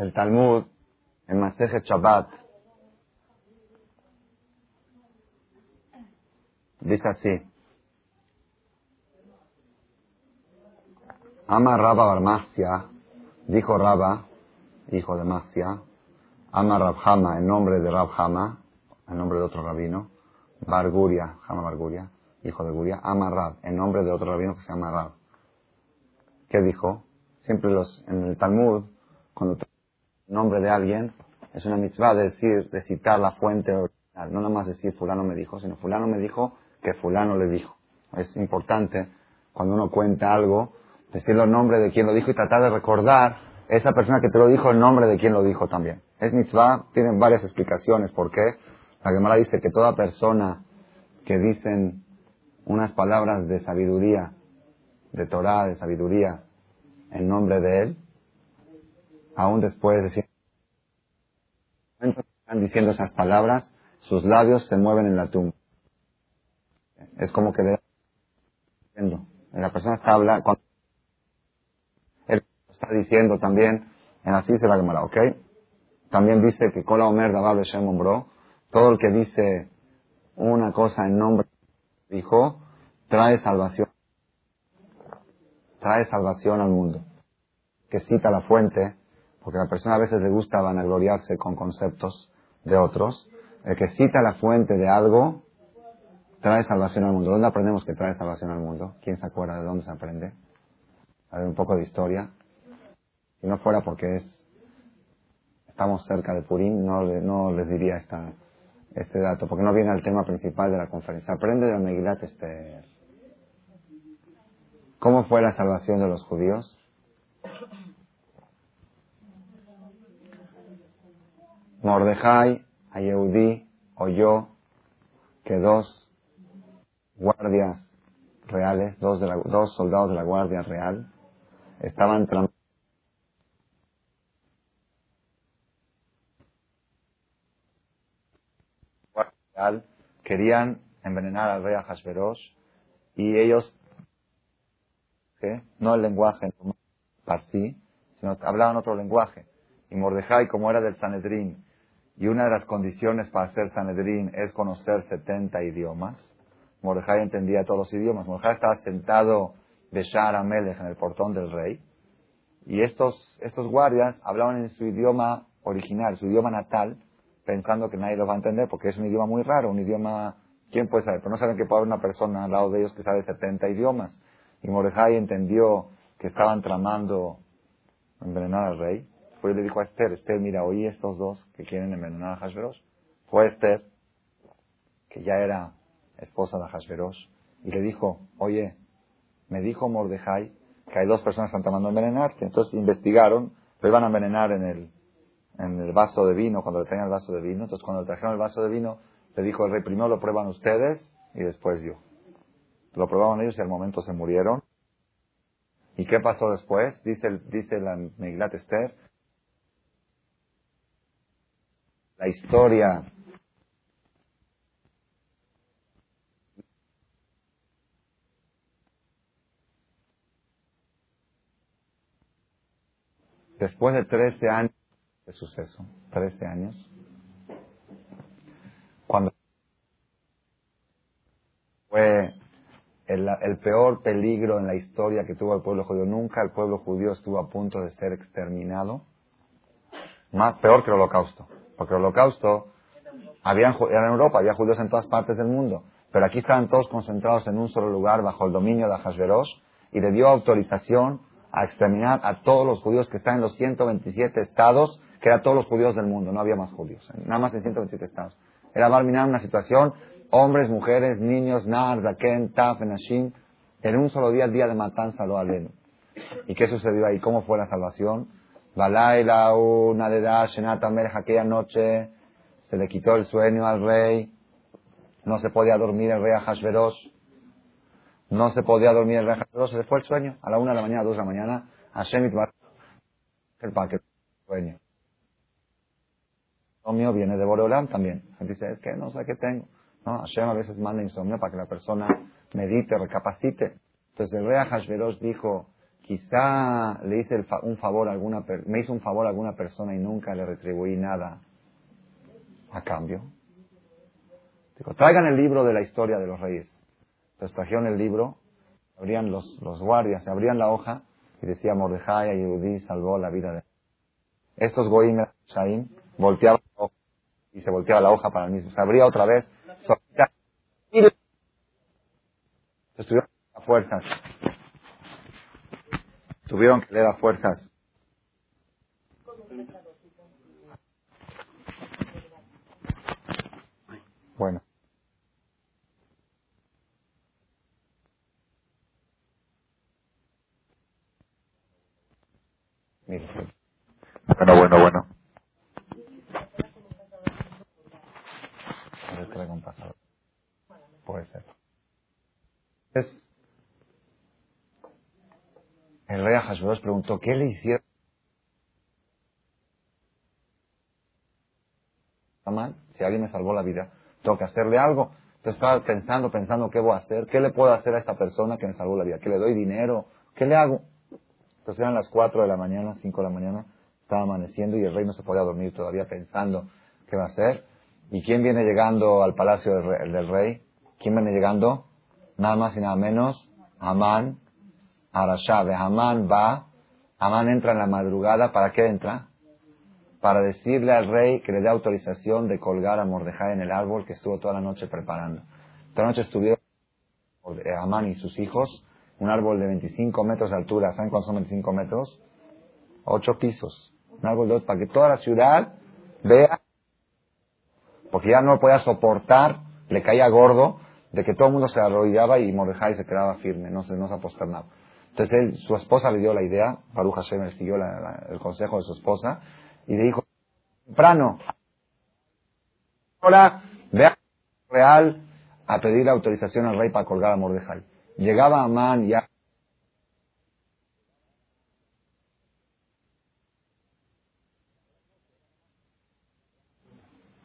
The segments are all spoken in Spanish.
El Talmud, en Masejet Shabbat, dice así. Ama Rabba Barmaxia, dijo Rabba, hijo de Maxia, ama Rabhama, en nombre de Rabhama, en nombre de otro rabino, Barguria, Hama Barguria, hijo de Guria, ama Rab, en nombre de otro rabino que se llama Rab. ¿Qué dijo? Siempre los, en el Talmud, cuando nombre de alguien, es una mitzvah de decir, de citar la fuente no nada más decir fulano me dijo, sino fulano me dijo que fulano le dijo. Es importante, cuando uno cuenta algo, decir el nombre de quien lo dijo y tratar de recordar esa persona que te lo dijo el nombre de quien lo dijo también. Es mitzvah, tienen varias explicaciones por qué. La Gemara dice que toda persona que dicen unas palabras de sabiduría, de Torah, de sabiduría, en nombre de Él, aún después de están diciendo esas palabras, sus labios se mueven en la tumba. Es como que le la persona está hablando, cuando él está diciendo también, en así se la Gemara, ¿ok? También dice que Kola Omer Dabab todo el que dice una cosa en nombre dijo, trae salvación. Trae salvación al mundo. Que cita la fuente, porque a la persona a veces le gusta vanagloriarse con conceptos de otros. El que cita la fuente de algo, trae salvación al mundo. ¿Dónde aprendemos que trae salvación al mundo? ¿Quién se acuerda de dónde se aprende? A ver un poco de historia. Si no fuera porque es, estamos cerca de Purim, no, no les diría esta, este dato, porque no viene al tema principal de la conferencia. Aprende de la Megilat Esther. ¿Cómo fue la salvación de los judíos? Mordejai, Ayeudí, oyó que dos guardias reales, dos, de dos soldados de la Guardia Real, estaban querían envenenar al rey Ahasverosh y ellos, no el lenguaje parsí, sino hablaban otro lenguaje. Y Mordejai, como era del Sanedrín, y una de las condiciones para ser Sanedrín es conocer 70 idiomas, Mordejai entendía todos los idiomas. Mordejai estaba sentado de Shar Amelech en el portón del rey, y estos, estos guardias hablaban en su idioma original, su idioma natal, pensando que nadie lo va a entender porque es un idioma muy raro, un idioma, ¿quién puede saber? Pero no saben que puede haber una persona al lado de ellos que sabe 70 idiomas. Y Mordejai entendió que estaban tramando envenenar al rey. Fue y le dijo a Esther, Esther, mira, oí estos dos que quieren envenenar a Hashverosh. Fue Esther, que ya era esposa de Hashverosh, y le dijo, oye, me dijo Mordejai que hay dos personas que están tramando envenenarte. Entonces investigaron, lo iban a envenenar en el, en el vaso de vino, cuando le traían el vaso de vino. Entonces, cuando le trajeron el vaso de vino, le dijo el rey, primero lo prueban ustedes y después yo. Lo probaban ellos y al momento se murieron. ¿Y qué pasó después? Dice, dice la Meglat Esther. La historia después de 13 años suceso, 13 años, cuando fue el, peor peligro en la historia que tuvo el pueblo judío. Nunca el pueblo judío estuvo a punto de ser exterminado. Más peor que el holocausto. Porque el holocausto, había, era en Europa, había judíos en todas partes del mundo. Pero aquí estaban todos concentrados en un solo lugar bajo el dominio de Ahasverosh y le dio autorización a exterminar a todos los judíos que están en los 127 estados que era todos los judíos del mundo, no había más judíos, nada más en 127 estados. Era Barminan una situación, hombres, mujeres, niños, Nar, Zaken, Taf, Nashim, en un solo día, el día de matanza lo aleno. ¿Y qué sucedió ahí? ¿Cómo fue la salvación? Balaila, una de Shenata aquella noche se le quitó el sueño al rey, no se podía dormir el rey Hashverosh, no se podía dormir el rey Hashverosh, se le fue el sueño a la una de la mañana, a dos de la mañana, Hashem el el sueño insomnio viene de Boreolam también. dice, es que no sé qué tengo. No, Hashem a veces manda insomnio para que la persona medite, recapacite. Entonces el rey Hashverosh dijo, quizá le hice un favor a alguna, me hizo un favor a alguna persona y nunca le retribuí nada a cambio. Digo, traigan el libro de la historia de los reyes. Entonces trajeron el libro, abrían los, los guardias, abrían la hoja y decía Mordejai a salvó la vida de estos goim Shaim volteaban la hoja y se volteaba la hoja para el mismo. Se abría otra vez. Estuvieron a fuerzas. Tuvieron que leer a fuerzas. Bueno. Bueno, bueno, bueno. Puede ser. Es, el rey Ahasveros preguntó, ¿qué le hicieron? mal? Si alguien me salvó la vida, tengo que hacerle algo. Entonces estaba pensando, pensando, ¿qué voy a hacer? ¿Qué le puedo hacer a esta persona que me salvó la vida? ¿Qué le doy dinero? ¿Qué le hago? Entonces eran las 4 de la mañana, 5 de la mañana, estaba amaneciendo y el rey no se podía dormir todavía pensando qué va a hacer. ¿Y quién viene llegando al palacio del rey? ¿Quién viene llegando? Nada más y nada menos, Amán, Arashave. Amán va, Amán entra en la madrugada, ¿para qué entra? Para decirle al rey que le dé autorización de colgar a Mordejai en el árbol que estuvo toda la noche preparando. Toda la noche estuvieron Amán y sus hijos, un árbol de 25 metros de altura, ¿saben cuántos son 25 metros? Ocho pisos. Un árbol de para que toda la ciudad vea porque ya no podía soportar, le caía gordo, de que todo el mundo se arrodillaba y Mordejai se quedaba firme, no se, no se. Entonces él, su esposa le dio la idea, Baruch Hashem siguió el consejo de su esposa, y le dijo, temprano, ahora vea real a pedir autorización al rey para colgar a Mordejai. Llegaba Amán ya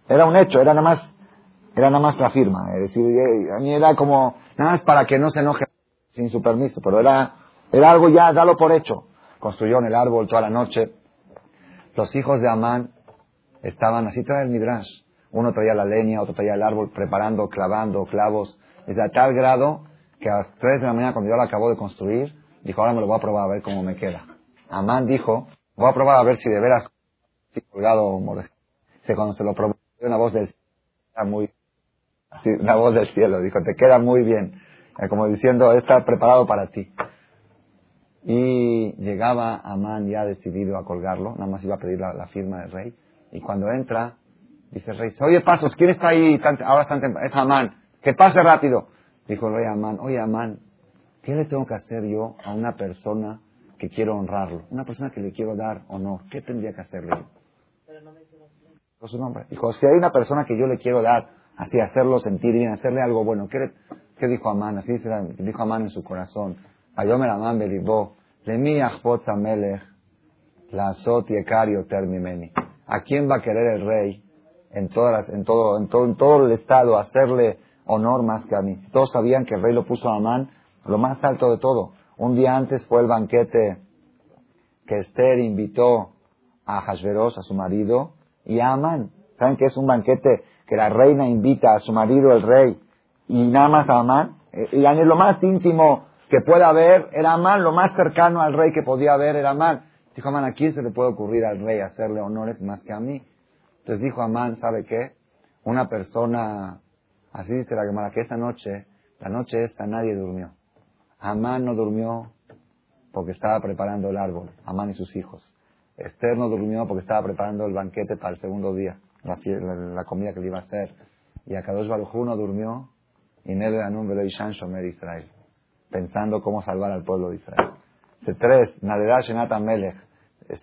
Era un hecho, era nada más, era nada más la firma. Es decir, a mí era como, nada más para que no se enoje sin su permiso, pero era, era algo ya, dalo por hecho. Construyó en el árbol toda la noche. Los hijos de Amán estaban, así trae el Midrash. Uno traía la leña, otro traía el árbol, preparando, clavando clavos, desde a tal grado que a las 3 de la mañana, cuando yo lo acabó de construir, dijo, ahora me lo voy a probar a ver cómo me queda. Amán dijo, voy a probar a ver si de veras, si colgado, cuando se lo probó, una voz del cielo, muy, una voz del cielo, dijo, te queda muy bien, eh, como diciendo, está preparado para ti. Y llegaba Amán ya decidido a colgarlo, nada más iba a pedir la, firma del rey, y cuando entra, dice el rey, oye pasos, ¿quién está ahí? ahora están es Amán, que pase rápido. Dijo el rey Amán, oye Amán, ¿qué le tengo que hacer yo a una persona que quiero honrarlo? Una persona que le quiero dar honor, ¿qué tendría que hacerle? Pero no su nombre. Dijo, si hay una persona que yo le quiero dar, así hacerlo sentir bien, hacerle algo bueno, ¿qué, qué dijo Amán? Así dijo Amán en su corazón. Ayomer Amán belibó, mi melech, la termimeni. ¿A quién va a querer el rey en, todas en, todo, en, todo, en todo el estado hacerle honor más que a mí? Todos sabían que el rey lo puso a Amán lo más alto de todo. Un día antes fue el banquete que Esther invitó a Hashverosh, a su marido, y a Amán. ¿Saben que es un banquete que la reina invita a su marido, el rey, y nada más a Amán? Eh, y lo más íntimo que pueda haber era Amán, lo más cercano al rey que podía haber era Amán. Dijo Amán, ¿a quién se le puede ocurrir al rey hacerle honores más que a mí? Entonces dijo Amán, ¿sabe qué? Una persona, así dice la Gemara, que esa noche, la noche esta, nadie durmió. Amán no durmió porque estaba preparando el árbol, Amán y sus hijos. Esther no durmió porque estaba preparando el banquete para el segundo día, la, comida que le iba a hacer. Y Akadosh Baruj no durmió y Nebe Anum Ishan Shomer Israel, pensando cómo salvar al pueblo de Israel. tres, Nadedah Shenatan Melech,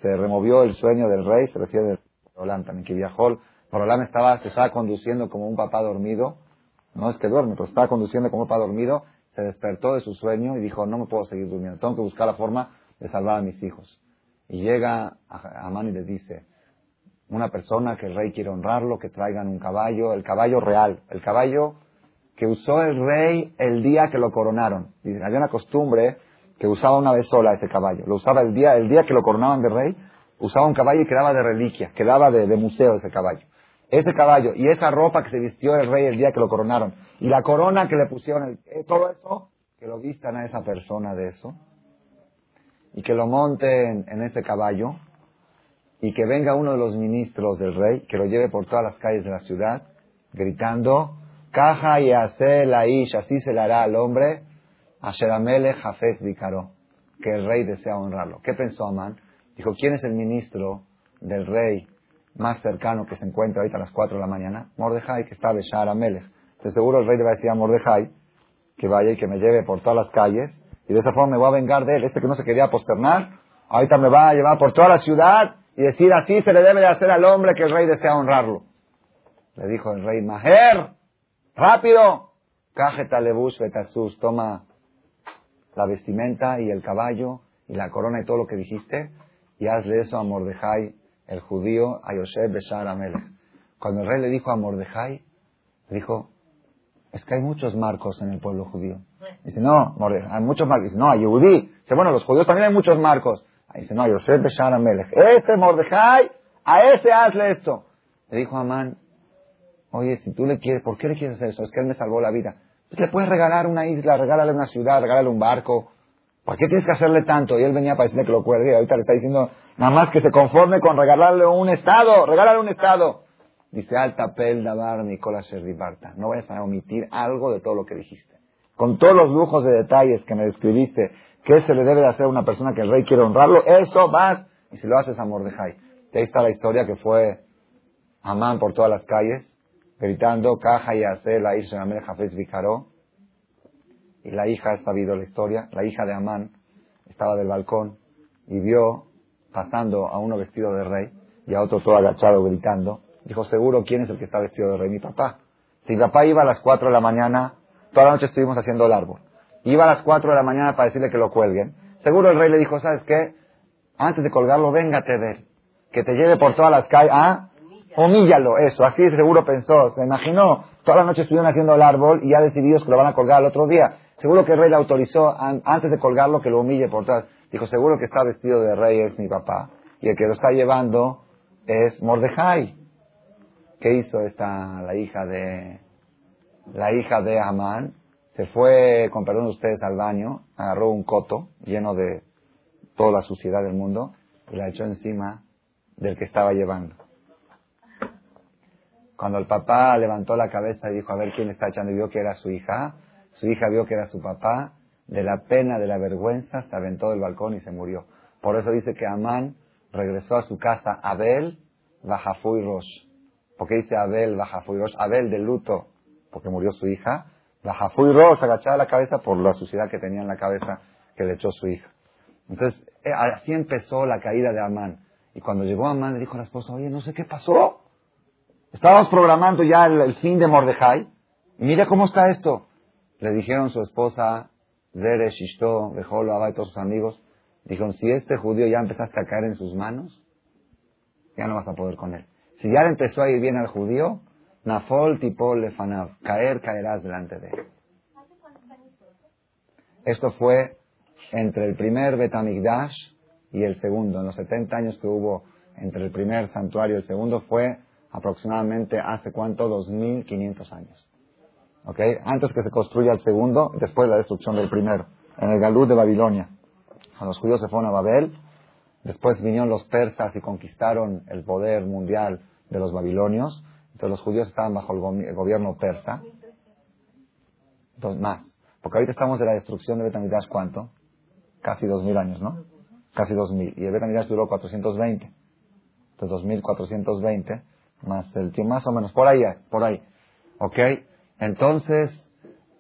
se removió el sueño del rey, se refiere de Roland también, que viajó. Roland estaba, se estaba conduciendo como un papá dormido, no es que duerme, pero estaba conduciendo como un papá dormido, se despertó de su sueño y dijo, no me puedo seguir durmiendo, tengo que buscar la forma de salvar a mis hijos. Y llega a Amán y le dice, una persona que el rey quiere honrarlo, que traigan un caballo, el caballo real, el caballo que usó el rey el día que lo coronaron. Dice, había una costumbre que usaba una vez sola ese caballo. Lo usaba el día, el día que lo coronaban de rey, usaba un caballo y quedaba de reliquia, quedaba de, de museo ese caballo. Ese caballo y esa ropa que se vistió el rey el día que lo coronaron y la corona que le pusieron, eh, todo eso, que lo vistan a esa persona de eso y que lo monten en ese caballo y que venga uno de los ministros del rey, que lo lleve por todas las calles de la ciudad, gritando, caja y hace la isha, así se le hará al hombre, a Sheramele Jafet Vicaró, que el rey desea honrarlo. ¿Qué pensó Amán? Dijo, ¿quién es el ministro del rey más cercano que se encuentra ahorita a las 4 de la mañana? Mordejai, que está Beshar Amelech. Entonces seguro el rey le va a decir a Mordejai que vaya y que me lleve por todas las calles y de esa forma me voy a vengar de él. Este que no se quería posternar, ahorita me va a llevar por toda la ciudad y decir así se le debe de hacer al hombre que el rey desea honrarlo. Le dijo el rey, Maher, rápido, cajeta lebush betasus, toma la vestimenta y el caballo y la corona y todo lo que dijiste y hazle eso a Mordejai, el judío, a Yosef Beshar Amelech. Cuando el rey le dijo a Mordejai, dijo, es que hay muchos marcos en el pueblo judío. Dice, no, hay muchos marcos. Dice, no, hay Yehudí. Dice, bueno, los judíos también hay muchos marcos. Dice, no, Yosef Beshar Amelech. Este Mordejai, a ese hazle esto. Le dijo a Amán, oye, si tú le quieres, ¿por qué le quieres hacer eso? Es que él me salvó la vida. Pues le puedes regalar una isla, regálale una ciudad, regálale un barco. ¿Por qué tienes que hacerle tanto? Y él venía para decirle que lo cuelgue. Ahorita le está diciendo, nada más que se conforme con regalarle un estado, regálale un estado. Dice, alta pel davar Nicola Barta. No vayas a omitir algo de todo lo que dijiste. Con todos los lujos de detalles que me describiste, ¿qué se le debe de hacer a una persona que el rey quiere honrarlo? Eso vas y si lo haces a Mordejai. Y ahí está la historia que fue Amán por todas las calles, gritando, caja y hace la hija Jafes Vicaró. Y la hija ha sabido la historia, la hija de Amán estaba del balcón y vio pasando a uno vestido de rey y a otro todo agachado gritando. Dijo, seguro, ¿quién es el que está vestido de rey? Mi papá. Si mi papá iba a las 4 de la mañana, toda la noche estuvimos haciendo el árbol. Iba a las 4 de la mañana para decirle que lo cuelguen. Seguro el rey le dijo, ¿sabes qué? Antes de colgarlo, véngate de él. Que te lleve por todas las calles. ¿Ah? Humíllalo, eso. Así seguro pensó. Se imaginó. Toda la noche estuvieron haciendo el árbol y ya decididos que lo van a colgar el otro día. Seguro que el rey le autorizó antes de colgarlo que lo humille por todas. Dijo, seguro que está vestido de rey es mi papá. Y el que lo está llevando es Mordejai. ¿Qué hizo esta, la hija de, la hija de Amán? Se fue, con perdón de ustedes, al baño, agarró un coto lleno de toda la suciedad del mundo y la echó encima del que estaba llevando. Cuando el papá levantó la cabeza y dijo a ver quién está echando y vio que era su hija, su hija vio que era su papá, de la pena, de la vergüenza, se aventó del balcón y se murió. Por eso dice que Amán regresó a su casa Abel, Bajafu y Rosh. ¿Por dice Abel, Bajafu? Abel de luto, porque murió su hija. Bajafu Rosh, agachada la cabeza por la suciedad que tenía en la cabeza que le echó su hija. Entonces, eh, así empezó la caída de Amán. Y cuando llegó Amán, le dijo a la esposa, oye, no sé qué pasó. Estábamos programando ya el, fin de Mordejai. Y mira cómo está esto. Le dijeron su esposa, Dere, Shishto, Bejolo, Abba y todos sus amigos. Dijeron, si este judío ya empezaste a caer en sus manos, ya no vas a poder con él. Si ya le empezó a ir bien al judío, Nafol tipo lefanav, caer, caerás delante de él. Esto fue entre el primer Betamigdash y el segundo. En los 70 años que hubo entre el primer santuario y el segundo fue aproximadamente hace cuánto, 2500 años. ¿Ok? Antes que se construya el segundo, después de la destrucción del primero, en el Galut de Babilonia. Cuando los judíos se fueron a Babel, después vinieron los persas y conquistaron el poder mundial de los babilonios. Entonces los judíos estaban bajo el, gobierno persa. Entonces, más. Porque ahorita estamos de la destrucción de Betamidash, ¿cuánto? Casi dos mil años, ¿no? Casi dos mil. Y el Betamidash duró 420. Entonces, 2420 más el tiempo, más o menos, por ahí, por ahí. ¿Ok? Entonces,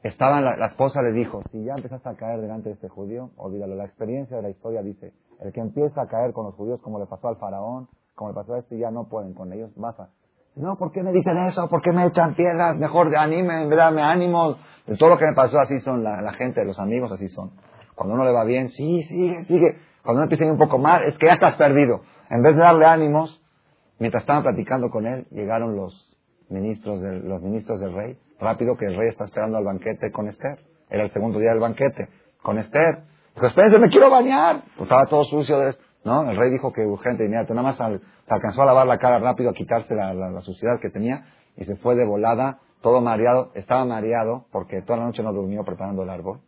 estaba la, la, esposa le dijo, si ya empezaste a caer delante de este judío, olvídalo. La experiencia de la historia dice, el que empieza a caer con los judíos como le pasó al faraón, como le pasó a este, ya no pueden con ellos, basta. No, ¿por qué me dicen eso? ¿Por qué me echan piedras? Mejor de anime, en verdad me ánimos. De todo lo que me pasó, así son la, la, gente, los amigos, así son. Cuando uno le va bien, sí, sigue, sigue. Cuando uno empieza a ir un poco mal, es que ya estás perdido. En vez de darle ánimos, mientras estaban platicando con él, llegaron los ministros del, los ministros del rey rápido que el rey está esperando al banquete con Esther. Era el segundo día del banquete con Esther. Dijo, espérense, me quiero bañar. Pues estaba todo sucio. De ¿no? El rey dijo que urgente, mira, nada más se alcanzó a lavar la cara rápido, a quitarse la, la, suciedad que tenía y se fue de volada, todo mareado. Estaba mareado porque toda la noche no durmió preparando el árbol.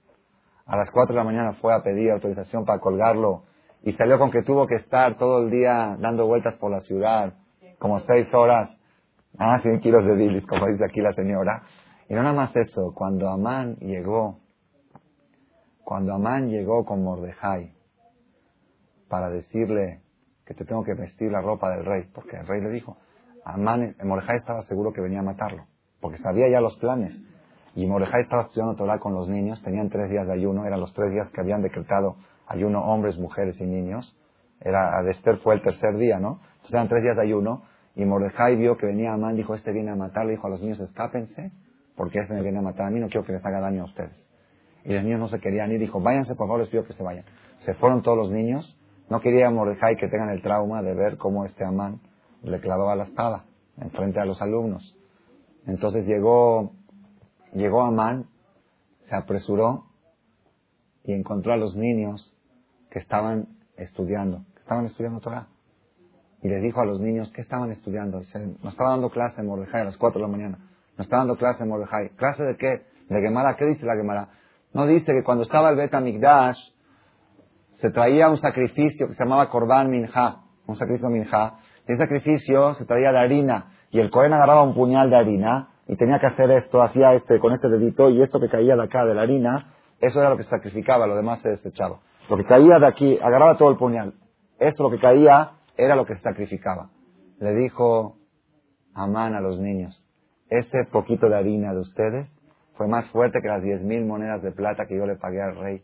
A las 4 de la mañana fue a pedir autorización para colgarlo y salió con que tuvo que estar todo el día dando vueltas por la ciudad, como seis horas. Ah, 100 kilos de bilis, como dice aquí la señora. Y no nada más eso, cuando Amán llegó, cuando Amán llegó con Mordejai para decirle que te tengo que vestir la ropa del rey, porque el rey le dijo, Amán, Mordejai estaba seguro que venía a matarlo, porque sabía ya los planes. Y Mordejai estaba estudiando Torah con los niños, tenían tres días de ayuno, eran los tres días que habían decretado ayuno hombres, mujeres y niños. Era, de Esther fue el tercer día, ¿no? Entonces eran tres días de ayuno, y Mordejai vio que venía Amán, dijo, este viene a matarle, dijo a los niños, escápense, porque este me viene a matar a mí, no quiero que les haga daño a ustedes. Y los niños no se querían ir, dijo, váyanse, por favor, les pido que se vayan. Se fueron todos los niños, no quería Mordejai que tengan el trauma de ver cómo este Amán le clavaba la espada frente a los alumnos. Entonces llegó, llegó Amán, se apresuró y encontró a los niños que estaban estudiando, que estaban estudiando Torah. Y les dijo a los niños que estaban estudiando. Nos estaba dando clase en Mordejai a las 4 de la mañana. Nos está dando clase en Mordejai. ¿Clase de qué? De Gemara. ¿Qué dice la Gemara? No dice que cuando estaba el Bet Migdash se traía un sacrificio que se llamaba Korban Minha, un sacrificio Minha, y ese sacrificio se traía de harina, y el Cohen agarraba un puñal de harina, y tenía que hacer esto, hacía este, con este dedito, y esto que caía de acá de la harina, eso era lo que sacrificaba, lo demás se desechaba. Lo que caía de aquí, agarraba todo el puñal. Esto lo que caía era lo que sacrificaba. Le dijo Amán a los niños, ese poquito de harina de ustedes fue más fuerte que las diez mil monedas de plata que yo le pagué al rey.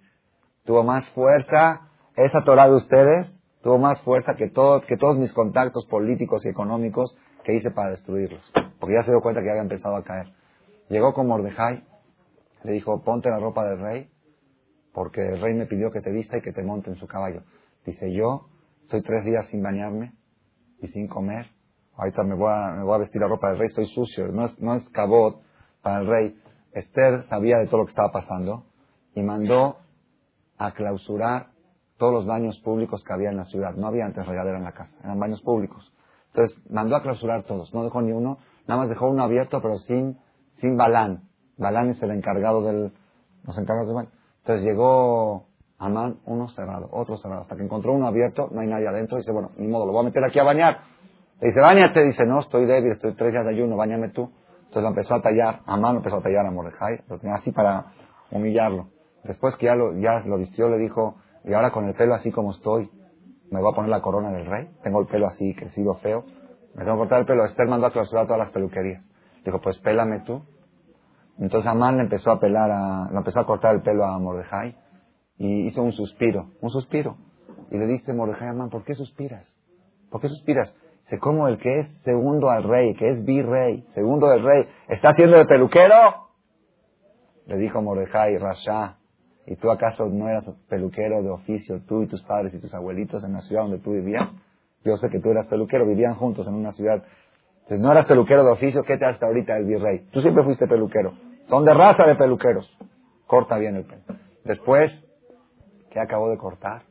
Tuvo más fuerza, esa Torah de ustedes tuvo más fuerza que, todo, que todos mis contactos políticos y económicos que hice para destruirlos. Porque ya se dio cuenta que había empezado a caer. Llegó con Mordejai, le dijo, ponte la ropa del rey, porque el rey me pidió que te vista y que te monte en su caballo. Dice, yo estoy tres días sin bañarme y sin comer. Ahorita me voy a, me voy a vestir la ropa del rey, estoy sucio. No es, no es cabot para el rey. Esther sabía de todo lo que estaba pasando y mandó a clausurar todos los baños públicos que había en la ciudad. No había antes regadera en la casa, eran baños públicos. Entonces mandó a clausurar todos, no dejó ni uno, nada más dejó uno abierto pero sin, sin balán. Balán es el encargado del, los encargados del baño. Entonces llegó Amán, uno cerrado, otro cerrado, hasta que encontró uno abierto, no hay nadie adentro, dice, bueno, ni modo, lo voy a meter aquí a bañar. Le dice, bañate, dice, no, estoy débil, estoy tres días de ayuno, bañame tú. Entonces lo empezó a tallar, Amán empezó a tallar a Mordejai, lo tenía así para humillarlo. Después que ya lo, ya lo vistió, le dijo, y ahora con el pelo así como estoy, me voy a poner la corona del rey. Tengo el pelo así, crecido, feo. Me tengo que cortar el pelo. Esther mandó a clausurar todas las peluquerías. Dijo, pues pélame tú. Entonces Amán le empezó a pelar a, le empezó a cortar el pelo a Mordejai y hizo un suspiro, un suspiro. Y le dice Mordejai Amán, ¿por qué suspiras? ¿Por qué suspiras? Se como el que es segundo al rey, que es virrey, segundo del rey, ¿está haciendo de peluquero? Le dijo Mordejai, Rasha, ¿Y tú acaso no eras peluquero de oficio, tú y tus padres y tus abuelitos en la ciudad donde tú vivías? Yo sé que tú eras peluquero, vivían juntos en una ciudad. Entonces, no eras peluquero de oficio, ¿qué te hace ahorita el virrey? Tú siempre fuiste peluquero. Son de raza de peluqueros. Corta bien el pelo. Después, ¿qué acabó de cortar?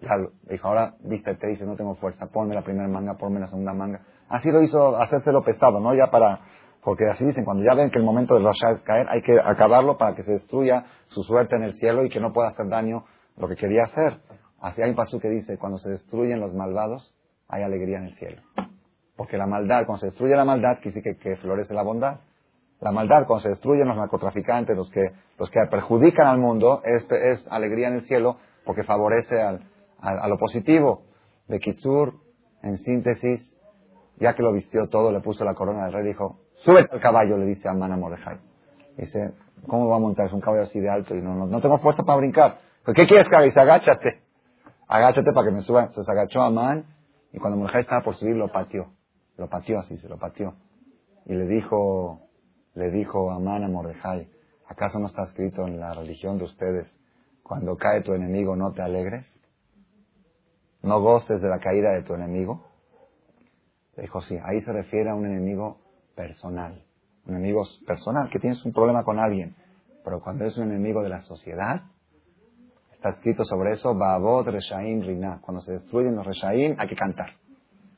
Ya dijo, ahora vístete, dice, no tengo fuerza, ponme la primera manga, ponme la segunda manga. Así lo hizo hacérselo pesado, ¿no? Ya para porque así dicen, cuando ya ven que el momento del Rasha es caer, hay que acabarlo para que se destruya su suerte en el cielo y que no pueda hacer daño lo que quería hacer. Así hay un paso que dice, cuando se destruyen los malvados, hay alegría en el cielo. Porque la maldad, cuando se destruye la maldad, quiere decir que, florece la bondad. La maldad, cuando se destruyen los narcotraficantes, los que, los que perjudican al mundo, es, es alegría en el cielo porque favorece al, a lo positivo. De Kitsur, en síntesis, ya que lo vistió todo, le puso la corona del rey, dijo, Súbete al caballo, le dice a Mana Mordejai. Dice, ¿cómo va a montar? Es un caballo así de alto y no, no, tengo fuerza para brincar. ¿Qué quieres que haga? Dice, agáchate. Agáchate para que me suba. Se agachó a y cuando Mordejai estaba por subir lo pateó. Lo pateó así, se lo pateó. Y le dijo, le dijo a Man a ¿acaso no está escrito en la religión de ustedes, cuando cae tu enemigo no te alegres? ¿No gostes de la caída de tu enemigo? Dijo, sí, ahí se refiere a un enemigo personal. Un enemigo personal, que tienes un problema con alguien. Pero cuando es un enemigo de la sociedad, Está escrito sobre eso, Babot Reshaim Rina. Cuando se destruyen los Reshaim, hay que cantar.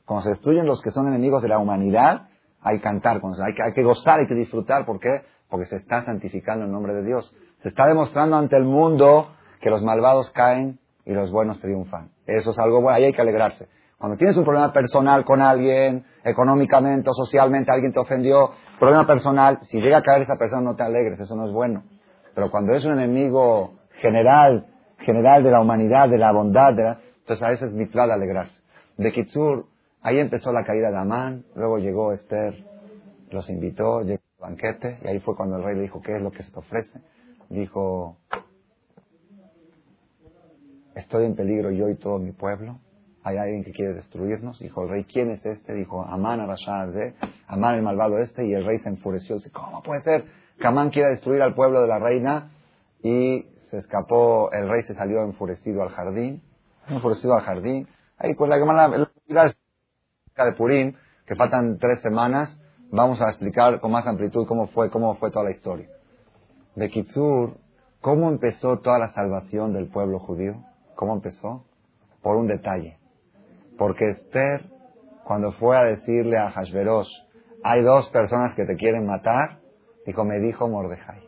Cuando se destruyen los que son enemigos de la humanidad, hay que cantar. Hay que, hay que gozar, hay que disfrutar. ¿Por qué? Porque se está santificando el nombre de Dios. Se está demostrando ante el mundo que los malvados caen y los buenos triunfan. Eso es algo bueno, ahí hay que alegrarse. Cuando tienes un problema personal con alguien, económicamente o socialmente, alguien te ofendió, problema personal, si llega a caer esa persona no te alegres, eso no es bueno. Pero cuando es un enemigo general, general de la humanidad, de la bondad, de entonces a veces es de alegrarse. De Kitsur, ahí empezó la caída de Amán, luego llegó Esther, los invitó, llegó banquete, y ahí fue cuando el rey le dijo, ¿qué es lo que se te ofrece? Dijo, estoy en peligro yo y todo mi pueblo. Hay alguien que quiere destruirnos. Dijo el rey, ¿quién es este? Dijo, Amán Arashad, Amán el malvado este. Y el rey se enfureció. Dice, ¿cómo puede ser que Amán quiera destruir al pueblo de la reina? Y se escapó, el rey se salió enfurecido al jardín. Enfurecido al jardín. Ahí pues la la de Purim, que faltan tres semanas, vamos a explicar con más amplitud cómo fue, cómo fue toda la historia. De Kitsur, ¿cómo empezó toda la salvación del pueblo judío? ¿Cómo empezó? Por un detalle. Porque Esther, cuando fue a decirle a Hashverosh, hay dos personas que te quieren matar, dijo, me dijo Mordejai.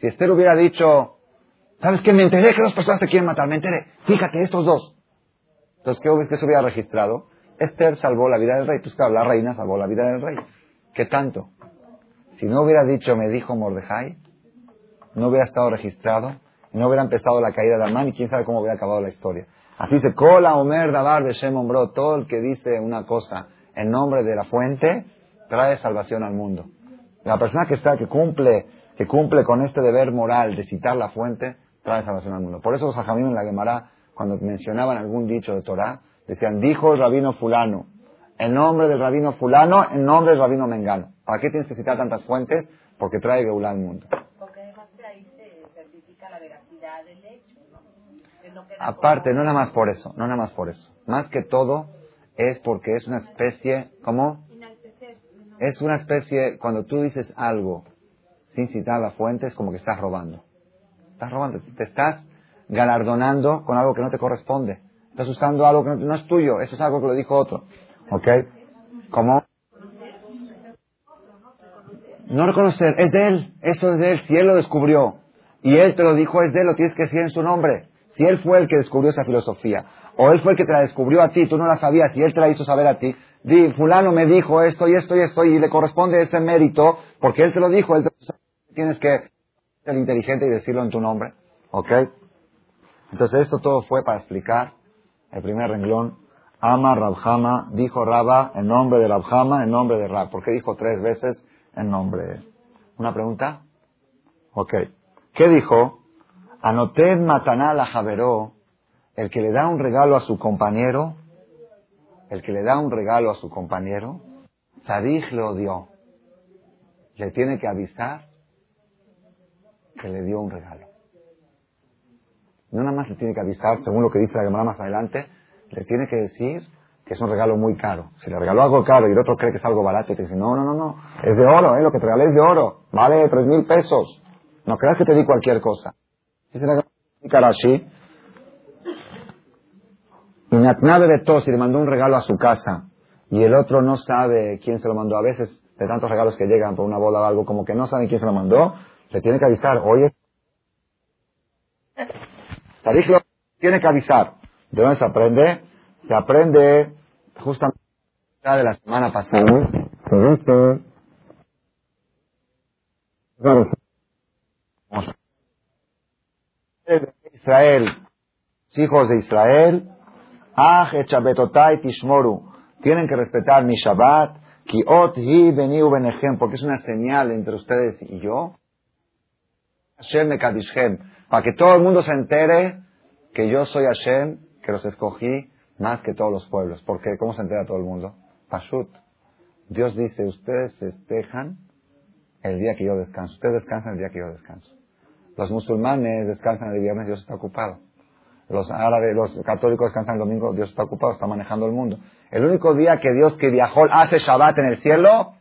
Si Esther hubiera dicho, ¿sabes qué? Me enteré que dos personas te quieren matar, me enteré. Fíjate, estos dos. Entonces, ¿qué, que se hubiera registrado? Esther salvó la vida del rey. Pues claro, la reina salvó la vida del rey. ¿Qué tanto? Si no hubiera dicho, me dijo Mordejai, no hubiera estado registrado no hubiera empezado la caída de Amán y quién sabe cómo hubiera acabado la historia. Así dice, Kola Omer Dabar de Bro, todo el que dice una cosa en nombre de la fuente, trae salvación al mundo. La persona que está, que cumple, que cumple con este deber moral de citar la fuente, trae salvación al mundo. Por eso los ajamim en la Gemara, cuando mencionaban algún dicho de Torah, decían, dijo el rabino fulano, en nombre del rabino fulano, en nombre del rabino mengano. ¿Para qué tienes que citar tantas fuentes? Porque trae Geulá al mundo. Aparte, no nada más por eso, no nada más por eso. Más que todo es porque es una especie, ¿cómo? Es una especie, cuando tú dices algo sin citar la fuente, es como que estás robando. Estás robando, te estás galardonando con algo que no te corresponde. Estás usando algo que no, es tuyo, eso es algo que lo dijo otro. ¿Ok? ¿Cómo? No reconocer, es de él, eso es de él, si él lo descubrió y él te lo dijo, es de él, lo tienes que decir en su nombre. Si él fue el que descubrió esa filosofía, o él fue el que te la descubrió a ti, tú no la sabías y él te la hizo saber a ti, di, fulano me dijo esto y esto y esto y le corresponde ese mérito, porque él te lo dijo, él te tienes que ser inteligente y decirlo en tu nombre, ¿ok? Entonces esto todo fue para explicar el primer renglón, ama Rabhama, dijo Raba en nombre de Rabhama, en nombre de Rab, ¿por qué dijo tres veces en nombre? ¿Una pregunta? Ok. ¿Qué dijo? Anoted mataná la javeró, el que le da un regalo a su compañero, el que le da un regalo a su compañero, Sarich le odió. Le tiene que avisar que le dio un regalo. No nada más le tiene que avisar, según lo que dice la Gemara más adelante, le tiene que decir que es un regalo muy caro. Si le regaló algo caro y el otro cree que es algo barato, y te dice, no, no, no, no, es de oro, ¿eh? lo que te regalé es de oro, vale tres mil pesos. No creas que te di cualquier cosa. Dice la Karashi. Y de Tos y le mandó un regalo a su casa y el otro no sabe quién se lo mandó. A veces, de tantos regalos que llegan por una boda o algo, como que no saben quién se lo mandó, le tiene que avisar. Oye, Tarij lo tiene que avisar. ¿De dónde se aprende? Se aprende justamente de la semana pasada. Israel, hijos de Israel, Ah, Tishmoru, tienen que respetar mi Shabbat, Kiot hi beniu porque es una señal entre ustedes y yo. Hashem para que todo el mundo se entere que yo soy Hashem, que los escogí más que todos los pueblos. Porque, ¿cómo se entera todo el mundo? Pashut. Dios dice, ustedes festejan el día que yo descanso. Ustedes descansan el día que yo descanso. Los musulmanes descansan el viernes, Dios está ocupado. Los árabes, los católicos descansan el domingo, Dios está ocupado, está manejando el mundo. El único día que Dios que viajó hace Shabbat en el cielo,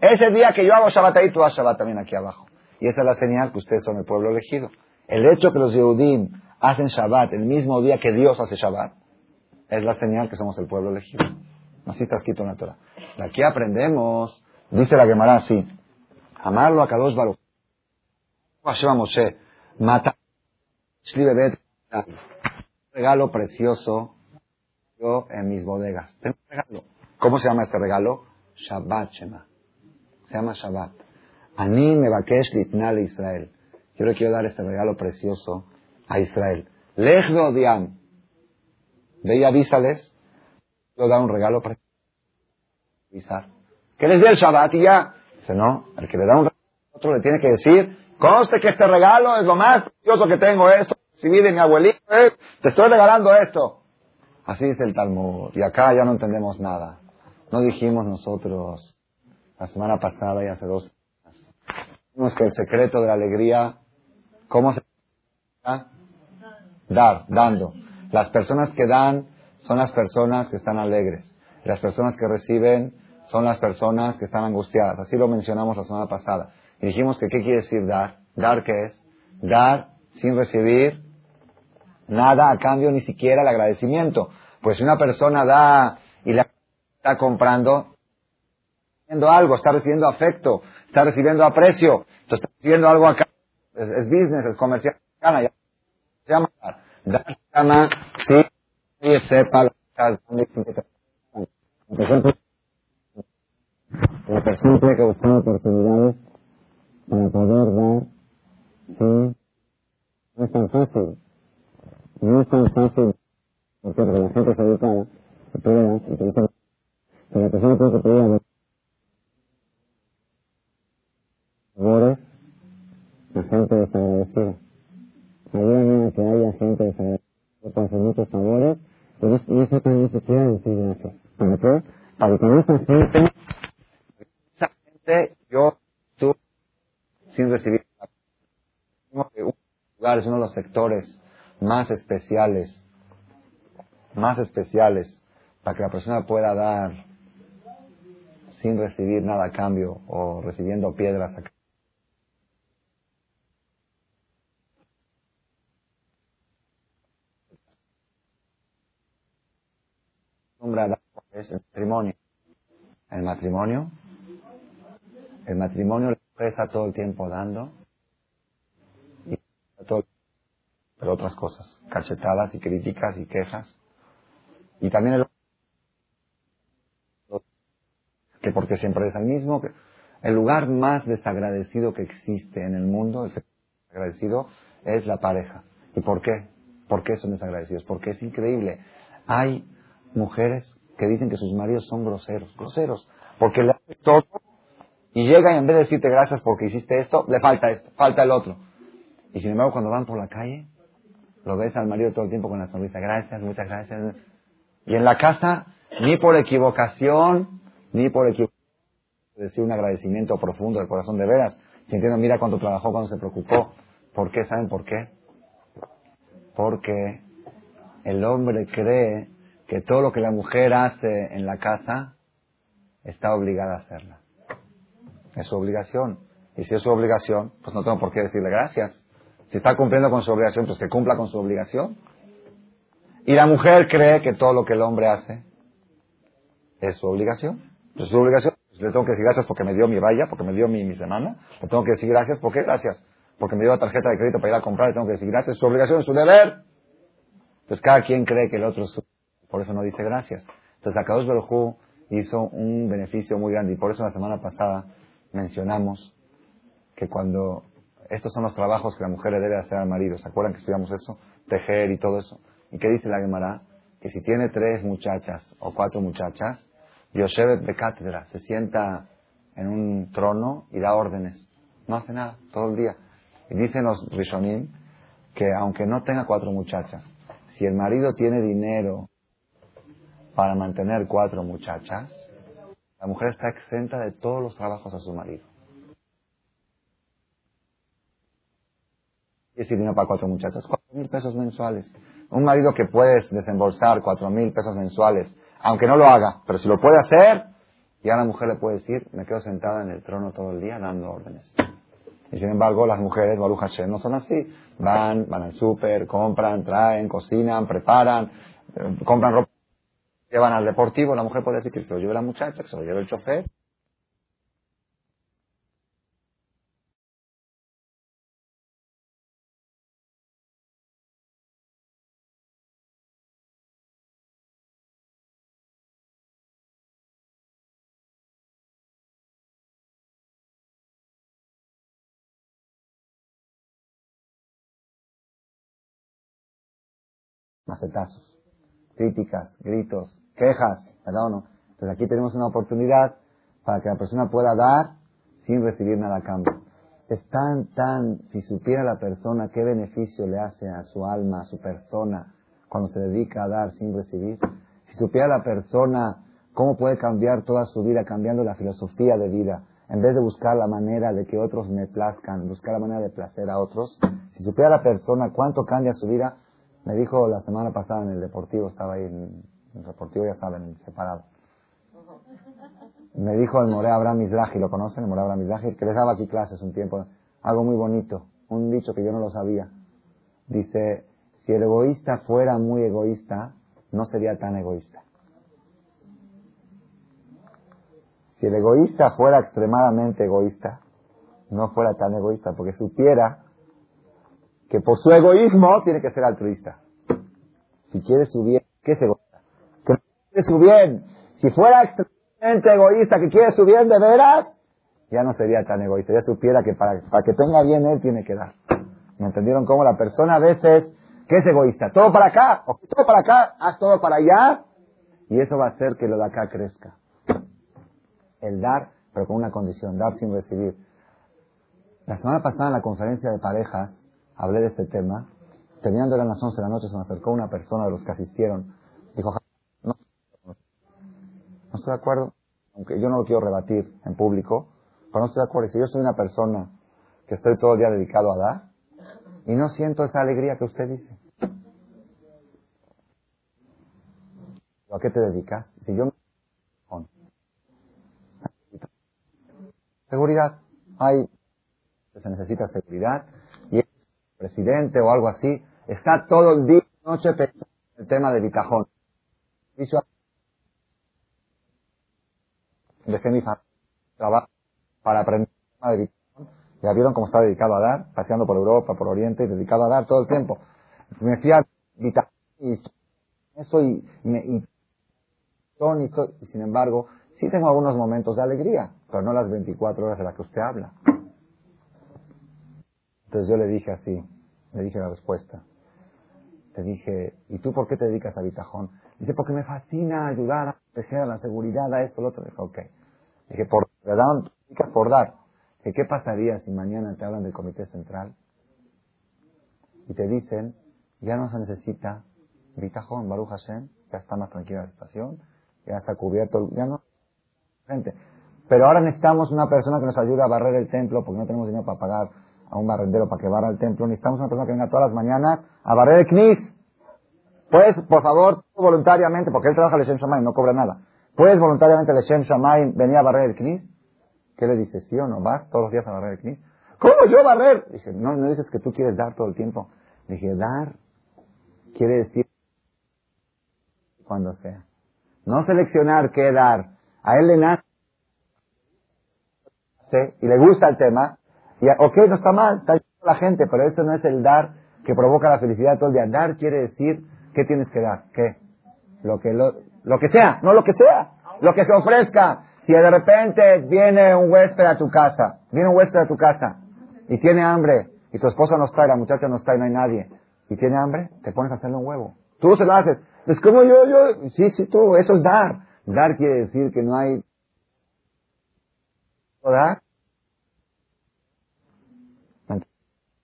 es el día que yo hago Shabbat ahí, tú haces Shabbat también aquí abajo. Y esa es la señal que ustedes son el pueblo elegido. El hecho que los Yehudim hacen Shabbat el mismo día que Dios hace Shabbat, es la señal que somos el pueblo elegido. Así está escrito en la Torah. De aquí aprendemos, dice la Gemara así, amarlo a Kadosh Baruch. Hashem Moshe, mata, regalo precioso yo en mis bodegas. Tengo regalo. ¿Cómo se llama este regalo? Shabbat Shema. Se llama Shabbat. Ani me litnal Israel. Yo le quiero dar este regalo precioso a Israel. Lech odiam. Ve y avísales. Yo dar un regalo avisar. Que les dé el Shabbat y ya. Dice, no, el que le da un regalo a otro le tiene que decir, conste que este regalo es lo más precioso que tengo, esto si de mi abuelito, eh, te estoy regalando esto. Así dice el Talmud. Y acá ya no entendemos nada. No dijimos nosotros la semana pasada y hace dos semanas. Dijimos que el secreto de la alegría, ¿cómo se Dar, dando. Las personas que dan son las personas que están alegres. Las personas que reciben son las personas que están angustiadas. Así lo mencionamos la semana pasada. Dijimos que qué quiere decir dar. Dar qué es? Dar sin recibir nada a cambio, ni siquiera el agradecimiento. Pues si una persona da y la está comprando, recibiendo algo, está recibiendo afecto, está recibiendo aprecio, está recibiendo algo acá. Es, business, es comercial. Se llama dar. se llama si sepa la persona tiene que buscar oportunidades para poder dar, sí, no es tan fácil. No es tan fácil, porque la gente se educada, se prueba, utiliza, pero la persona tiene que pedir a favores a gente desagradecida. Ayúdame a que haya gente desagradecida. Puedo hacer muchos favores, pero no sé tan necesidad de decir gracias. ¿Para qué? Para que esa gente, esa gente, yo, tú, sin recibir. Un lugar es uno de los sectores más especiales, más especiales, para que la persona pueda dar sin recibir nada a cambio o recibiendo piedras a cambio. Es el matrimonio. El matrimonio, el matrimonio le está todo el tiempo dando y todo pero otras cosas, cachetadas y críticas y quejas. Y también el que porque siempre es el mismo, que el lugar más desagradecido que existe en el mundo, el desagradecido, es la pareja. ¿Y por qué? ¿Por qué son desagradecidos? Porque es increíble. Hay mujeres que dicen que sus maridos son groseros, groseros, porque le hace todo y llega y en vez de decirte gracias porque hiciste esto, le falta esto, falta el otro. Y sin embargo, cuando van por la calle, lo ves al marido todo el tiempo con la sonrisa, gracias, muchas gracias. Y en la casa, ni por equivocación, ni por equivocación, decir un agradecimiento profundo del corazón de veras, sintiendo, mira cuánto trabajó, cuánto se preocupó. ¿Por qué? ¿Saben por qué? Porque el hombre cree que todo lo que la mujer hace en la casa está obligada a hacerla. Es su obligación. Y si es su obligación, pues no tengo por qué decirle gracias. Si está cumpliendo con su obligación, pues que cumpla con su obligación. Y la mujer cree que todo lo que el hombre hace es su obligación. Es su obligación. Pues le tengo que decir gracias porque me dio mi valla, porque me dio mi, mi semana. Le tengo que decir gracias, ¿por qué gracias? Porque me dio la tarjeta de crédito para ir a comprar, le tengo que decir gracias. Su obligación es su deber. Entonces cada quien cree que el otro es su... Por eso no dice gracias. Entonces Akadosh Baruj hizo un beneficio muy grande y por eso la semana pasada mencionamos que cuando estos son los trabajos que la mujer le debe hacer al marido. ¿Se acuerdan que estudiamos eso? Tejer y todo eso. ¿Y qué dice la Gemara? Que si tiene tres muchachas o cuatro muchachas, Yoshevet de cátedra, se sienta en un trono y da órdenes. No hace nada, todo el día. Y dicen los Rishonim que aunque no tenga cuatro muchachas, si el marido tiene dinero para mantener cuatro muchachas, la mujer está exenta de todos los trabajos a su marido. ¿Qué decir dinero para cuatro muchachas? Cuatro mil pesos mensuales. Un marido que puede desembolsar cuatro mil pesos mensuales, aunque no lo haga, pero si lo puede hacer, ya la mujer le puede decir, me quedo sentada en el trono todo el día dando órdenes. Y sin embargo, las mujeres, Baruch Hashem, no son así. Van, van al súper, compran, traen, cocinan, preparan, eh, compran ropa, llevan al deportivo. La mujer puede decir que se lo lleve la muchacha, que se lo lleve el chofer. macetazos, críticas, gritos, quejas, ¿verdad o no? Entonces aquí tenemos una oportunidad para que la persona pueda dar sin recibir nada a cambio. Es tan, tan, si supiera la persona qué beneficio le hace a su alma, a su persona, cuando se dedica a dar sin recibir, si supiera la persona cómo puede cambiar toda su vida cambiando la filosofía de vida, en vez de buscar la manera de que otros me plazcan, buscar la manera de placer a otros, si supiera la persona cuánto cambia su vida, me dijo la semana pasada en el Deportivo, estaba ahí en el Deportivo, ya saben, separado. Me dijo el More Abraham Mizrahi, ¿lo conocen? El More Abraham Mizrahi, que les daba aquí clases un tiempo. Algo muy bonito, un dicho que yo no lo sabía. Dice, si el egoísta fuera muy egoísta, no sería tan egoísta. Si el egoísta fuera extremadamente egoísta, no fuera tan egoísta, porque supiera que por su egoísmo tiene que ser altruista. Si quiere su bien, ¿qué es egoísta? Que quiere su bien. Si fuera extremadamente egoísta, que quiere su bien de veras, ya no sería tan egoísta. Ya supiera que para, para que tenga bien él tiene que dar. ¿Me entendieron cómo la persona a veces, ¿qué es egoísta? Todo para acá, o todo para acá, haz todo para allá, y eso va a hacer que lo de acá crezca. El dar, pero con una condición, dar sin recibir. La semana pasada en la conferencia de parejas, hablé de este tema. Terminando eran las 11 de la noche, se me acercó una persona de los que asistieron. Dijo, estoy de acuerdo, aunque yo no lo quiero rebatir en público, pero no estoy de acuerdo. Si yo soy una persona que estoy todo el día dedicado a dar y no siento esa alegría que usted dice. ¿A qué te dedicas? Si yo seguridad, hay se necesita seguridad presidente o algo así, está todo el día y noche pensando en el tema de Bitajón. Dejé mi trabajo para aprender el tema de Bitajón. Ya vieron cómo está dedicado a dar, paseando por Europa, por Oriente, dedicado a dar todo el tiempo. Me fui a y eso y, y, y sin embargo, sí tengo algunos momentos de alegría, pero no las 24 horas de las que usted habla. Entonces yo le dije así, le dije la respuesta. Le dije, ¿y tú por qué te dedicas a Bitajón? Dice, porque me fascina ayudar a proteger a la seguridad, a esto, lo otro. Dije, ok. Dije, por, por dar. Dije, ¿qué pasaría si mañana te hablan del Comité Central y te dicen, ya no se necesita Bitajón, Baruch Hashem, ya está más tranquila la situación, ya está cubierto, ya no, gente. Pero ahora necesitamos una persona que nos ayude a barrer el templo porque no tenemos dinero para pagar a un barrendero para que barra el templo, necesitamos una persona que venga todas las mañanas a barrer el knis. Puedes, por favor, voluntariamente, porque él trabaja el Shem Shamayim, no cobra nada. ¿Puedes voluntariamente el Shem Shamayim venir a barrer el knis? ¿Qué le dices? ¿Sí o no? ¿Vas todos los días a barrer el knis? ¿Cómo yo barrer? Dice, no, no dices que tú quieres dar todo el tiempo. Dije, dar quiere decir cuando sea. No seleccionar qué dar. A él le nace y le gusta el tema, y, ok, no está mal, está la gente, pero eso no es el dar que provoca la felicidad todo el día. Dar quiere decir, ¿qué tienes que dar? ¿Qué? Lo que, lo, lo que sea, no lo que sea, lo que se ofrezca. Si de repente viene un huésped a tu casa, viene un huésped a tu casa y tiene hambre, y tu esposa no está, y la muchacha no está, y no hay nadie, y tiene hambre, te pones a hacerle un huevo. Tú se lo haces. Es como yo, yo, sí, sí, tú, eso es dar. Dar quiere decir que no hay... ¿Dar?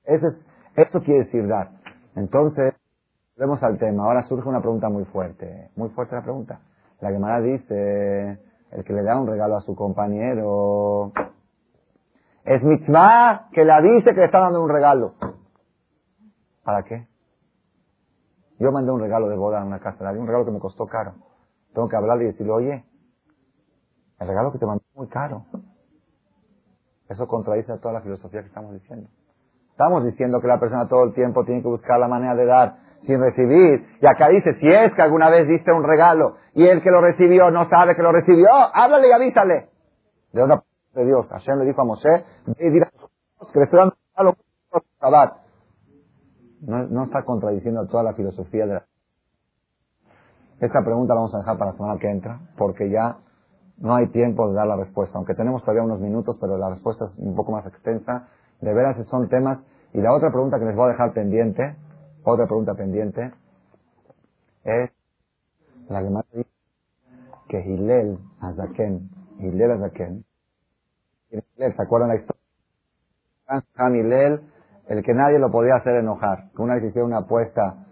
Eso, es, eso quiere decir dar. Entonces, vemos al tema. Ahora surge una pregunta muy fuerte. Muy fuerte la pregunta. La Gemara dice, el que le da un regalo a su compañero, es mitzvah que le avise que le está dando un regalo. ¿Para qué? Yo mandé un regalo de boda a una casa, un regalo que me costó caro. Tengo que hablarle y decirle, oye, el regalo que te mandé es muy caro. Eso contradice a toda la filosofía que estamos diciendo. Estamos diciendo que la persona todo el tiempo tiene que buscar la manera de dar sin recibir. Y acá dice, si es que alguna vez diste un regalo y el que lo recibió no sabe que lo recibió, háblale y avísale. De una de Dios. Hashem le dijo a Moshe, y a que le estoy dando un regalo no, no está contradiciendo toda la filosofía de la... Esta pregunta la vamos a dejar para la semana que entra, porque ya no hay tiempo de dar la respuesta, aunque tenemos todavía unos minutos, pero la respuesta es un poco más extensa. De veras son temas. Y la otra pregunta que les voy a dejar pendiente, otra pregunta pendiente, es la que más dice que Hilel Azaken, Hilel Azaken, ¿se acuerdan la historia? Han Hilel, el que nadie lo podía hacer enojar, que una vez hicieron una apuesta,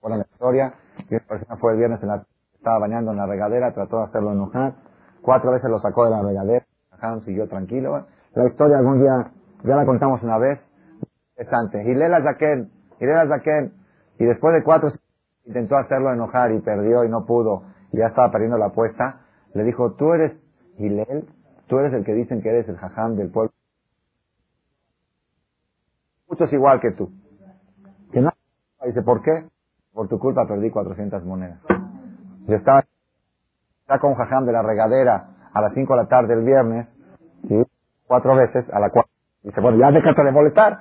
por la historia, y una persona fue el viernes en la estaba bañando en la regadera, trató de hacerlo enojar, cuatro veces lo sacó de la regadera, y siguió tranquilo. La historia algún día, ya la contamos una vez, interesante. Hilela Zaken, Hilela Zaken, y después de cuatro intentó hacerlo enojar y perdió y no pudo, y ya estaba perdiendo la apuesta, le dijo, tú eres Hilel, tú eres el que dicen que eres el jajam del pueblo. Muchos igual que tú. Que no, dice, ¿por qué? Por tu culpa perdí 400 monedas. Yo estaba, con un jajam de la regadera a las 5 de la tarde el viernes, ¿sí? cuatro veces, a la cual dice, bueno, ya déjate de molestar.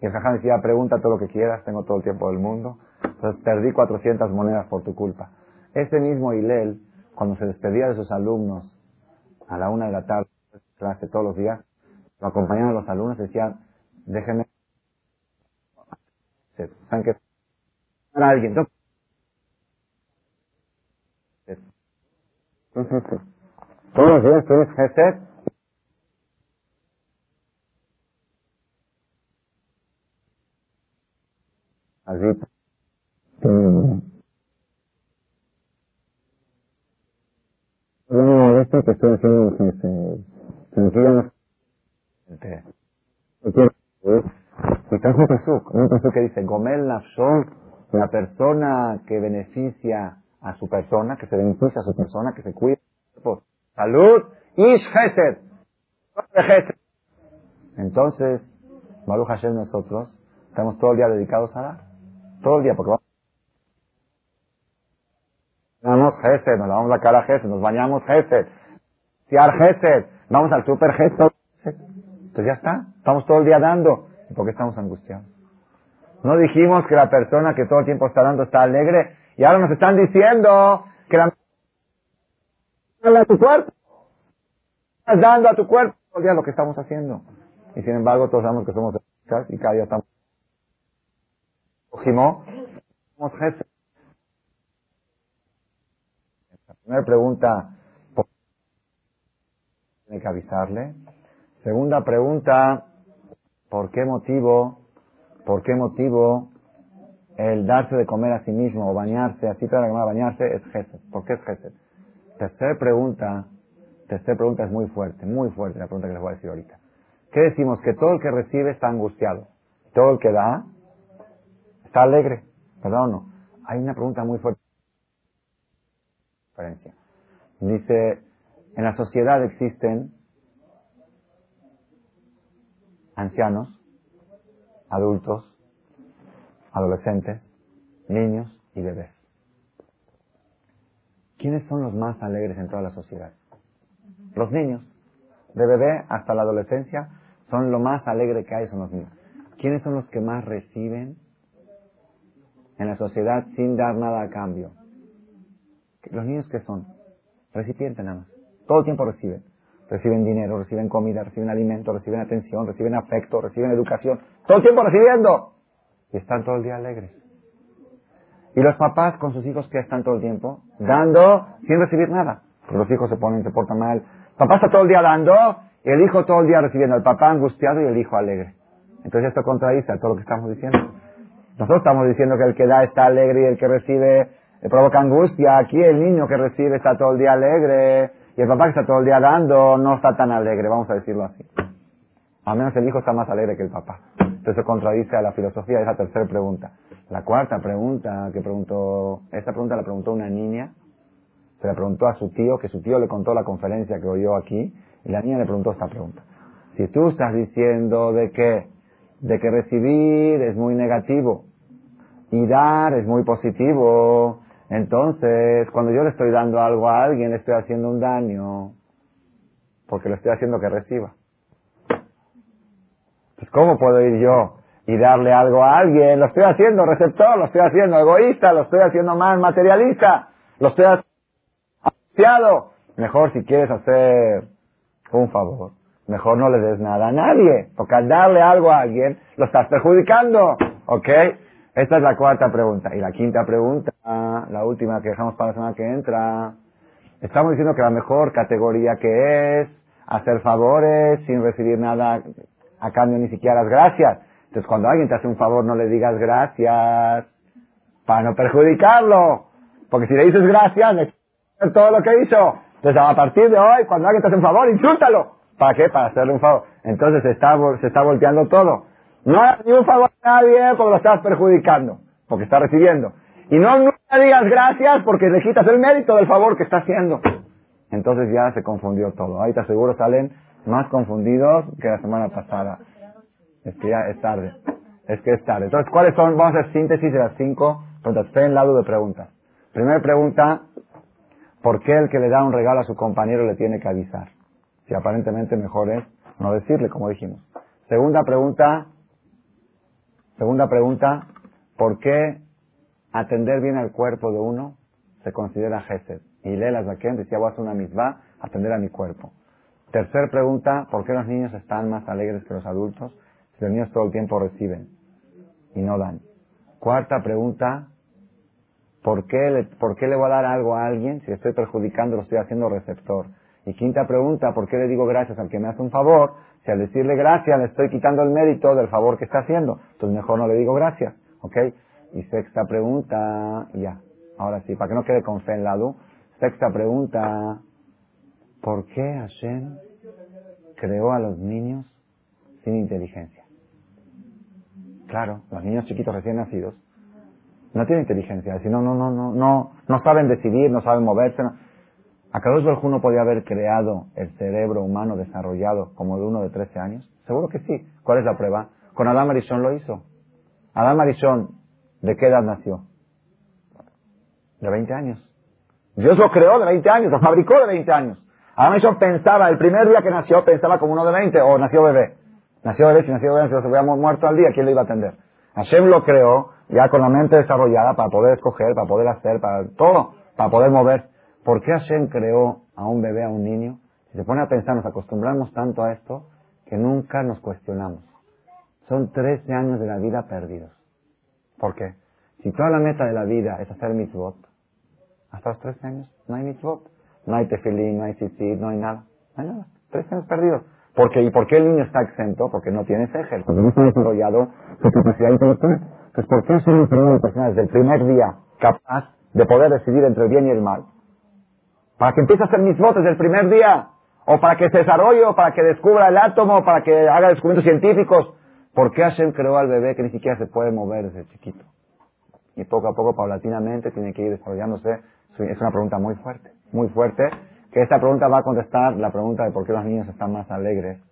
Y el jajam decía, pregunta todo lo que quieras, tengo todo el tiempo del mundo. Entonces perdí 400 monedas por tu culpa. Ese mismo Hilel, cuando se despedía de sus alumnos a la una de la tarde, clase todos los días, lo acompañaban los alumnos y decían, déjenme. A alguien, Todos los días tienes. Así. No, esto que estoy haciendo Gesed. Sencillamente. Está un Pesuk, un Pesuk que dice, Gomel Nafshon, la persona que beneficia a su persona, que se beneficia a su persona, que se cuida. Salud, Ish Gesed. Entonces, Maru Hashem nosotros estamos todo el día dedicados a dar. Todo el día, porque vamos Gesed, nos lavamos la cara Gesed, nos bañamos Gesed, Siar Gesed, vamos al super Gesed. Entonces ya está, estamos todo el día dando. ¿Y por qué estamos angustiados? No dijimos que la persona que todo el tiempo está dando está alegre y ahora nos están diciendo que la a tu cuerpo. Estás dando a tu cuerpo todo el día lo que estamos haciendo. Y sin embargo, todos sabemos que somos y cada día estamos. Ojimo, somos jefes. La primera pregunta, ¿por qué tiene que avisarle? Segunda pregunta, ¿por qué motivo? ¿Por qué motivo el darse de comer a sí mismo o bañarse, así toda la bañarse, es Gesed. ¿Por qué es Gesed? Tercera pregunta, tercera pregunta es muy fuerte, muy fuerte la pregunta que les voy a decir ahorita. ¿Qué decimos? Que todo el que recibe está angustiado. Todo el que da está alegre. ¿Verdad o no? Hay una pregunta muy fuerte. Dice, en la sociedad existen ancianos, adultos, adolescentes, niños y bebés. ¿Quiénes son los más alegres en toda la sociedad? Los niños. De bebé hasta la adolescencia son lo más alegre que hay, son los niños. ¿Quiénes son los que más reciben en la sociedad sin dar nada a cambio? Los niños que son recipientes nada más. Todo el tiempo reciben. Reciben dinero, reciben comida, reciben alimento, reciben atención, reciben afecto, reciben educación. Todo el tiempo recibiendo y están todo el día alegres. Y los papás con sus hijos que están todo el tiempo dando sin recibir nada. los hijos se ponen, se portan mal. Papá está todo el día dando y el hijo todo el día recibiendo. El papá angustiado y el hijo alegre. Entonces esto contradice todo lo que estamos diciendo. Nosotros estamos diciendo que el que da está alegre y el que recibe le provoca angustia. Aquí el niño que recibe está todo el día alegre y el papá que está todo el día dando no está tan alegre, vamos a decirlo así. Al menos el hijo está más alegre que el papá. Entonces contradice a la filosofía de esa tercera pregunta. La cuarta pregunta que preguntó, esta pregunta la preguntó una niña, se la preguntó a su tío, que su tío le contó la conferencia que oyó aquí, Y la niña le preguntó esta pregunta. Si tú estás diciendo de que, de que recibir es muy negativo y dar es muy positivo, entonces cuando yo le estoy dando algo a alguien le estoy haciendo un daño porque le estoy haciendo que reciba. Entonces, ¿cómo puedo ir yo y darle algo a alguien? Lo estoy haciendo receptor, lo estoy haciendo egoísta, lo estoy haciendo más materialista, lo estoy haciendo Mejor si quieres hacer un favor, mejor no le des nada a nadie, porque al darle algo a alguien lo estás perjudicando, ¿ok? Esta es la cuarta pregunta. Y la quinta pregunta, la última que dejamos para la semana que entra, estamos diciendo que la mejor categoría que es hacer favores sin recibir nada a cambio ni siquiera las gracias. Entonces cuando alguien te hace un favor no le digas gracias para no perjudicarlo. Porque si le dices gracias, le todo lo que hizo. Entonces a partir de hoy, cuando alguien te hace un favor, insúltalo. ¿Para qué? Para hacerle un favor. Entonces se está, se está volteando todo. No hagas ni un favor a nadie porque lo estás perjudicando, porque está recibiendo. Y no nunca digas gracias porque le quitas el mérito del favor que está haciendo. Entonces ya se confundió todo. Ahorita seguro salen más confundidos que la semana pasada. Es que ya es tarde. Es que es tarde. Entonces, ¿cuáles son? Vamos a hacer síntesis de las cinco preguntas. Estoy en lado de preguntas. Primera pregunta, ¿por qué el que le da un regalo a su compañero le tiene que avisar? Si aparentemente mejor es no decirle, como dijimos. Segunda pregunta, segunda pregunta, ¿por qué atender bien al cuerpo de uno se considera gesed? Y Lela Zaken decía, voy a hacer una misma, atender a mi cuerpo. Tercer pregunta, ¿por qué los niños están más alegres que los adultos? Si los niños todo el tiempo reciben y no dan. Cuarta pregunta, ¿por qué, le, ¿por qué le voy a dar algo a alguien si estoy perjudicando, lo estoy haciendo receptor? Y quinta pregunta, ¿por qué le digo gracias al que me hace un favor? Si al decirle gracias le estoy quitando el mérito del favor que está haciendo, entonces mejor no le digo gracias, ¿ok? Y sexta pregunta, ya, ahora sí, para que no quede con fe en la luz. Sexta pregunta, ¿por qué Hashem creó a los niños sin inteligencia? Claro, los niños chiquitos recién nacidos no tienen inteligencia, si no, no, no, no, no, no saben decidir, no saben moverse. ¿Acaso Baruj no podía haber creado el cerebro humano desarrollado como de uno de 13 años? Seguro que sí. ¿Cuál es la prueba? Con Adán Marisón lo hizo. Marisón, ¿de qué edad nació? De 20 años. Dios lo creó de 20 años, lo fabricó de 20 años. Adán Marisón pensaba, el primer día que nació, pensaba como uno de 20, o nació bebé. Nació bebé, si nació bebé, si se hubiera muerto al día, ¿quién le iba a atender? Hashem lo creó ya con la mente desarrollada para poder escoger, para poder hacer, para todo, para poder mover. ¿Por qué Hashem creó a un bebé, a un niño? Si se pone a pensar, nos acostumbramos tanto a esto que nunca nos cuestionamos. Son 13 años de la vida perdidos. ¿Por qué? Si toda la meta de la vida es hacer mitzvot, hasta los 13 años no hay mitzvot. No hay tefilín, no hay tzitzit, no hay nada. No hay nada. 13 años perdidos. Porque, ¿Y por qué el niño está exento? Porque no tiene ese porque no está desarrollado su capacidad intelectual. Entonces, ¿por qué ser un primer persona desde el primer día capaz de poder decidir entre el bien y el mal? Para que empiece a hacer mis votos desde el primer día. O para que se desarrolle, o para que descubra el átomo, o para que haga descubrimientos científicos. ¿Por qué Hashem creó al bebé que ni siquiera se puede mover desde chiquito? Y poco a poco, paulatinamente, tiene que ir desarrollándose. Es una pregunta muy fuerte, muy fuerte. Que esta pregunta va a contestar la pregunta de por qué los niños están más alegres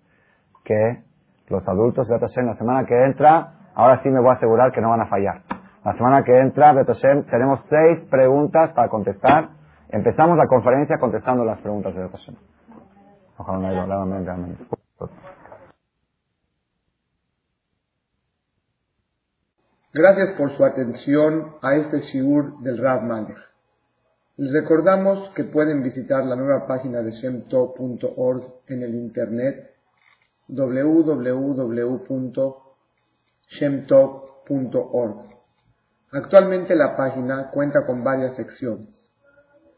que los adultos. Hashem, la semana que entra, ahora sí me voy a asegurar que no van a fallar. La semana que entra, Hashem, tenemos seis preguntas para contestar Empezamos la conferencia contestando las preguntas de ocasión. Ojalá no Gracias por su atención a este shiur del Rav Malech. Les recordamos que pueden visitar la nueva página de shemtov.org en el internet www.shemtov.org. Actualmente la página cuenta con varias secciones